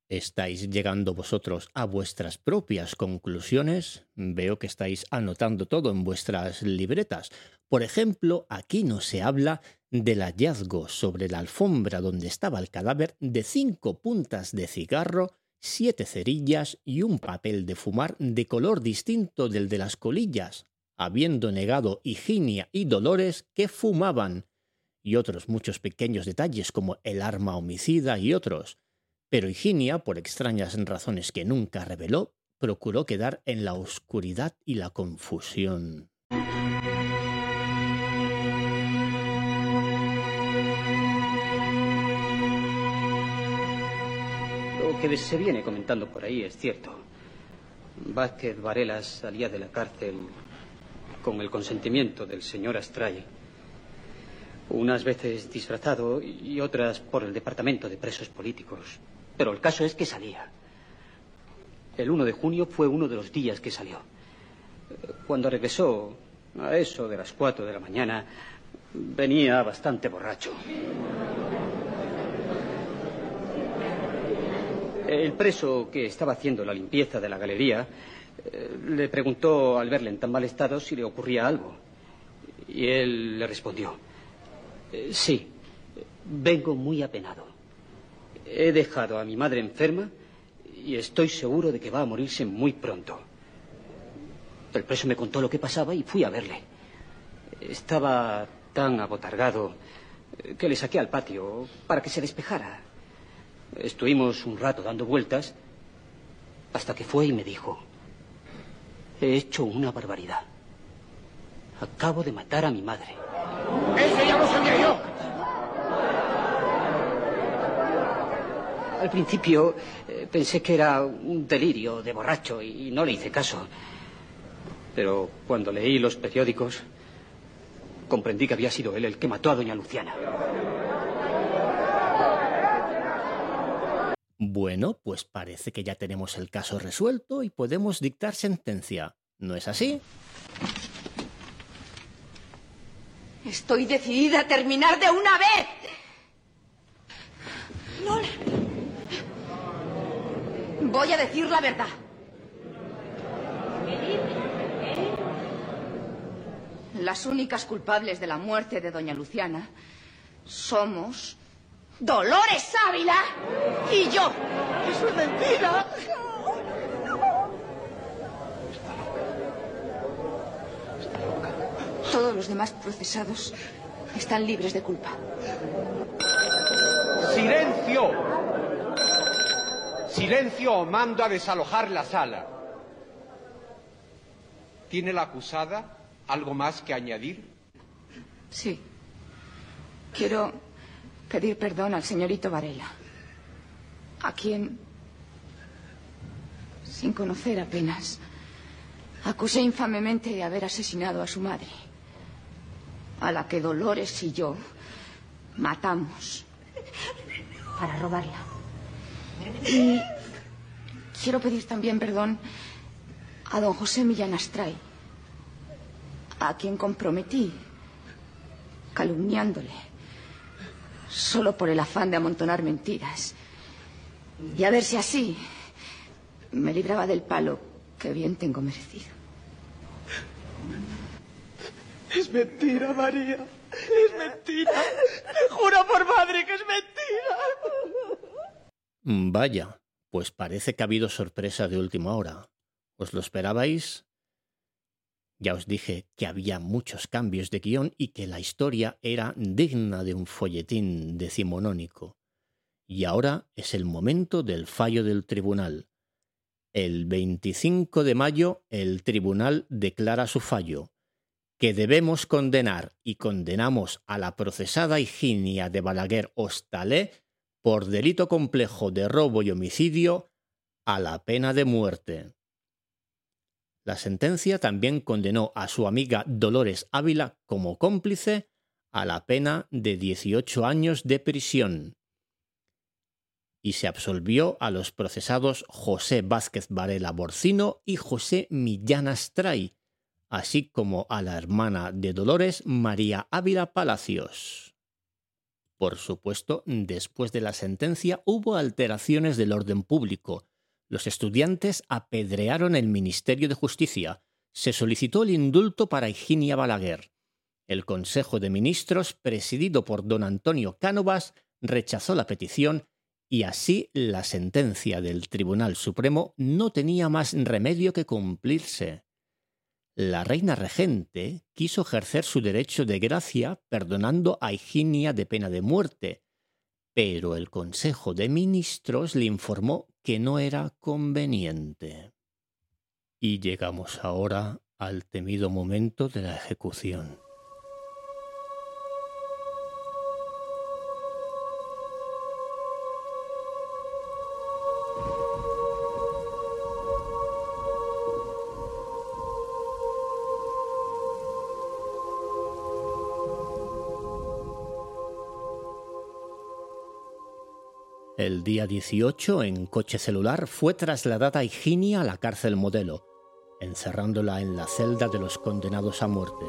¿Estáis llegando vosotros a vuestras propias conclusiones? Veo que estáis anotando todo en vuestras libretas. Por ejemplo, aquí no se habla del hallazgo sobre la alfombra donde estaba el cadáver de cinco puntas de cigarro, siete cerillas y un papel de fumar de color distinto del de las colillas, habiendo negado Higinia y Dolores que fumaban, y otros muchos pequeños detalles como el arma homicida y otros pero Higinia, por extrañas razones que nunca reveló, procuró quedar en la oscuridad y la confusión. Que se viene comentando por ahí es cierto. Vázquez Varela salía de la cárcel con el consentimiento del señor Astray. Unas veces disfrazado y otras por el Departamento de Presos Políticos. Pero el caso es que salía. El 1 de junio fue uno de los días que salió. Cuando regresó, a eso de las 4 de la mañana, venía bastante borracho. El preso que estaba haciendo la limpieza de la galería eh, le preguntó al verle en tan mal estado si le ocurría algo. Y él le respondió, eh, sí, vengo muy apenado. He dejado a mi madre enferma y estoy seguro de que va a morirse muy pronto. El preso me contó lo que pasaba y fui a verle. Estaba tan abotargado que le saqué al patio para que se despejara. Estuvimos un rato dando vueltas hasta que fue y me dijo, he hecho una barbaridad. Acabo de matar a mi madre. ¡Eso ya lo sabía yo! Al principio eh, pensé que era un delirio de borracho y no le hice caso. Pero cuando leí los periódicos, comprendí que había sido él el que mató a doña Luciana. Bueno, pues parece que ya tenemos el caso resuelto y podemos dictar sentencia. ¿No es así? Estoy decidida a terminar de una vez. No Voy a decir la verdad. Las únicas culpables de la muerte de doña Luciana somos Dolores Ávila y yo. ¡Eso es mentira! Todos los demás procesados están libres de culpa. ¡Silencio! Silencio o mando a desalojar la sala. ¿Tiene la acusada algo más que añadir? Sí. Quiero pedir perdón al señorito Varela, a quien, sin conocer apenas, acusé infamemente de haber asesinado a su madre, a la que Dolores y yo matamos para robarla. Y quiero pedir también perdón a don José Millán Astray, a quien comprometí, calumniándole, solo por el afán de amontonar mentiras. Y a ver si así me libraba del palo que bien tengo merecido. Es mentira, María. Es mentira. Me juro por madre que es mentira. Vaya, pues parece que ha habido sorpresa de última hora. ¿Os lo esperabais? Ya os dije que había muchos cambios de guion y que la historia era digna de un folletín decimonónico. Y ahora es el momento del fallo del tribunal. El 25 de mayo el tribunal declara su fallo, que debemos condenar y condenamos a la procesada Higinia de Balaguer Hostalé por delito complejo de robo y homicidio a la pena de muerte. La sentencia también condenó a su amiga Dolores Ávila como cómplice a la pena de 18 años de prisión y se absolvió a los procesados José Vázquez Varela Borcino y José Millán Astray, así como a la hermana de Dolores, María Ávila Palacios. Por supuesto, después de la sentencia hubo alteraciones del orden público. Los estudiantes apedrearon el Ministerio de Justicia. Se solicitó el indulto para Higinia Balaguer. El Consejo de Ministros, presidido por don Antonio Cánovas, rechazó la petición y así la sentencia del Tribunal Supremo no tenía más remedio que cumplirse. La reina regente quiso ejercer su derecho de gracia perdonando a Higinia de pena de muerte, pero el Consejo de Ministros le informó que no era conveniente. Y llegamos ahora al temido momento de la ejecución. El día 18, en coche celular, fue trasladada Higinia a la cárcel modelo, encerrándola en la celda de los condenados a muerte.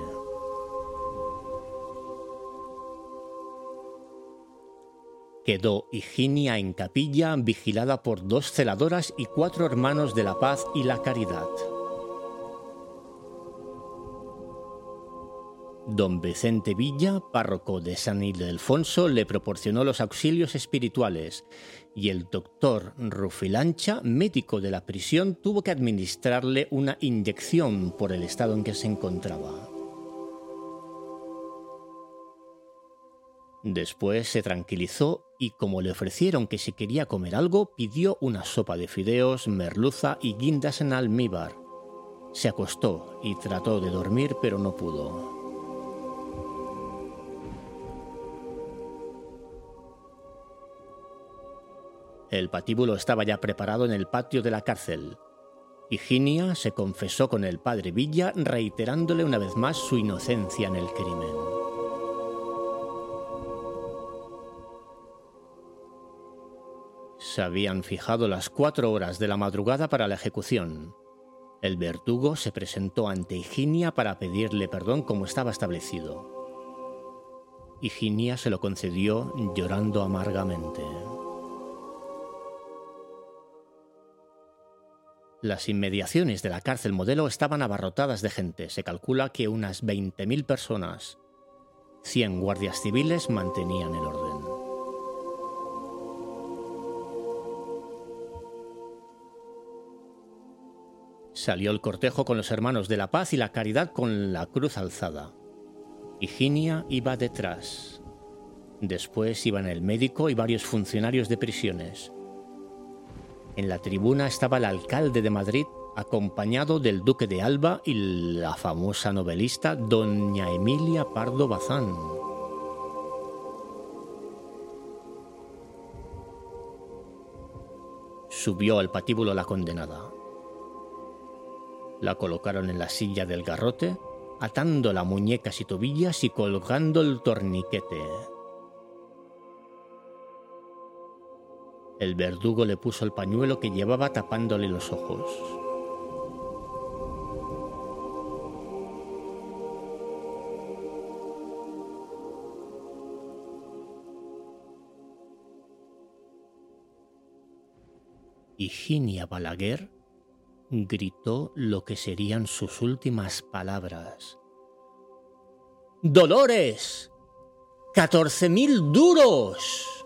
Quedó Higinia en capilla vigilada por dos celadoras y cuatro hermanos de la paz y la caridad. Don Vicente Villa, párroco de San Ildefonso, le proporcionó los auxilios espirituales y el doctor Rufilancha, médico de la prisión, tuvo que administrarle una inyección por el estado en que se encontraba. Después se tranquilizó y como le ofrecieron que si quería comer algo, pidió una sopa de fideos, merluza y guindas en almíbar. Se acostó y trató de dormir pero no pudo. El patíbulo estaba ya preparado en el patio de la cárcel. Higinia se confesó con el padre Villa, reiterándole una vez más su inocencia en el crimen. Se habían fijado las cuatro horas de la madrugada para la ejecución. El verdugo se presentó ante Higinia para pedirle perdón como estaba establecido. Higinia se lo concedió llorando amargamente. Las inmediaciones de la cárcel modelo estaban abarrotadas de gente. Se calcula que unas 20.000 personas. 100 guardias civiles mantenían el orden. Salió el cortejo con los hermanos de la paz y la caridad con la cruz alzada. Higinia iba detrás. Después iban el médico y varios funcionarios de prisiones. En la tribuna estaba el alcalde de Madrid acompañado del duque de Alba y la famosa novelista doña Emilia Pardo Bazán. Subió al patíbulo la condenada. La colocaron en la silla del garrote, atando la muñecas y tobillas y colgando el torniquete. El verdugo le puso el pañuelo que llevaba tapándole los ojos. Higinia Balaguer gritó lo que serían sus últimas palabras. ¡Dolores! ¡Catorce mil duros!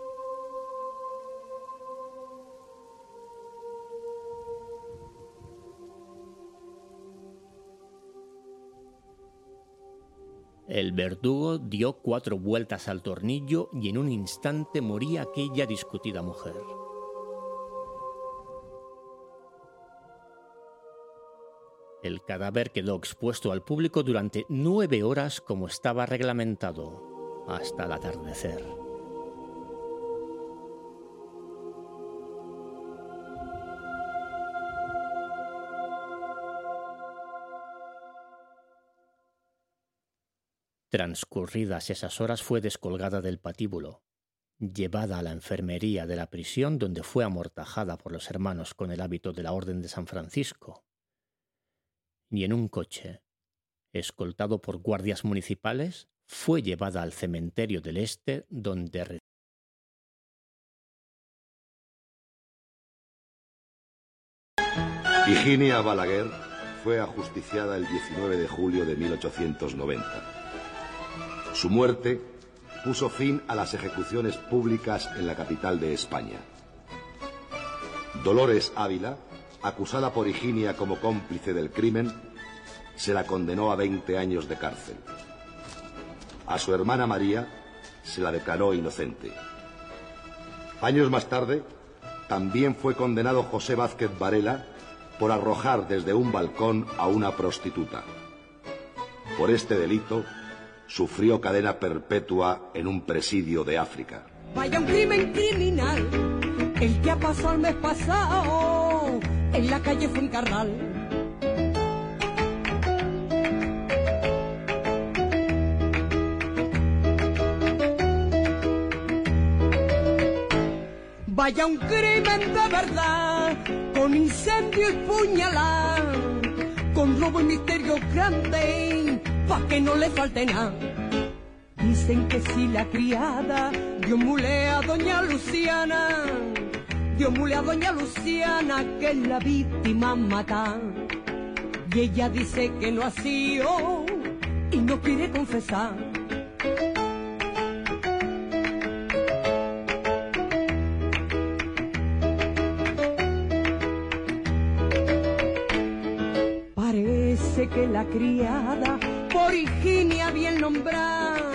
El verdugo dio cuatro vueltas al tornillo y en un instante moría aquella discutida mujer. El cadáver quedó expuesto al público durante nueve horas como estaba reglamentado, hasta el atardecer. Transcurridas esas horas fue descolgada del patíbulo, llevada a la enfermería de la prisión donde fue amortajada por los hermanos con el hábito de la Orden de San Francisco. Y en un coche, escoltado por guardias municipales, fue llevada al cementerio del Este donde Higinia Balaguer fue ajusticiada el 19 de julio de 1890. Su muerte puso fin a las ejecuciones públicas en la capital de España. Dolores Ávila, acusada por Higinia como cómplice del crimen, se la condenó a 20 años de cárcel. A su hermana María se la declaró inocente. Años más tarde, también fue condenado José Vázquez Varela por arrojar desde un balcón a una prostituta. Por este delito, sufrió cadena perpetua en un presidio de África. Vaya un crimen criminal, el que ha pasado el mes pasado en la calle Fuencarral. Vaya un crimen de verdad, con incendio y puñalada, con robo y misterio grande, pa' que no le falte nada. Dicen que si la criada dio mule a doña Luciana, dio mule a doña Luciana que es la víctima mata. Y ella dice que no ha sido y no quiere confesar. Parece que la criada por Higinia bien nombrada,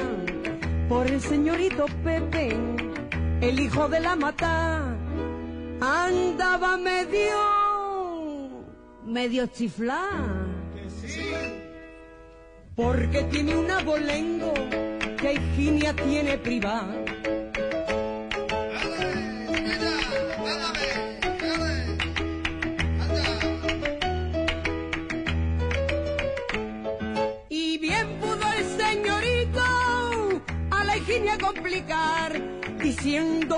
por el señorito Pepe, el hijo de la mata, andaba medio, medio chiflá. Porque tiene un abolengo que Higinia tiene privada.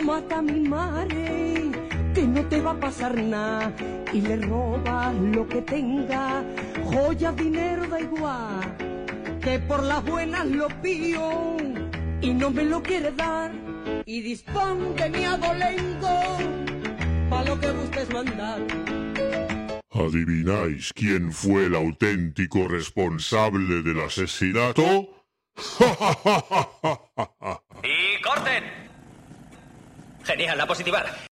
Mata a mi madre, que no te va a pasar nada. Y le roba lo que tenga, joya, dinero, da igual, que por las buenas lo pío y no me lo quiere dar. Y dispón de mi abolengo, pa' lo que gustes mandar. ¿Adivináis quién fue el auténtico responsable del asesinato? ¡Y corten! Genial, a positivar.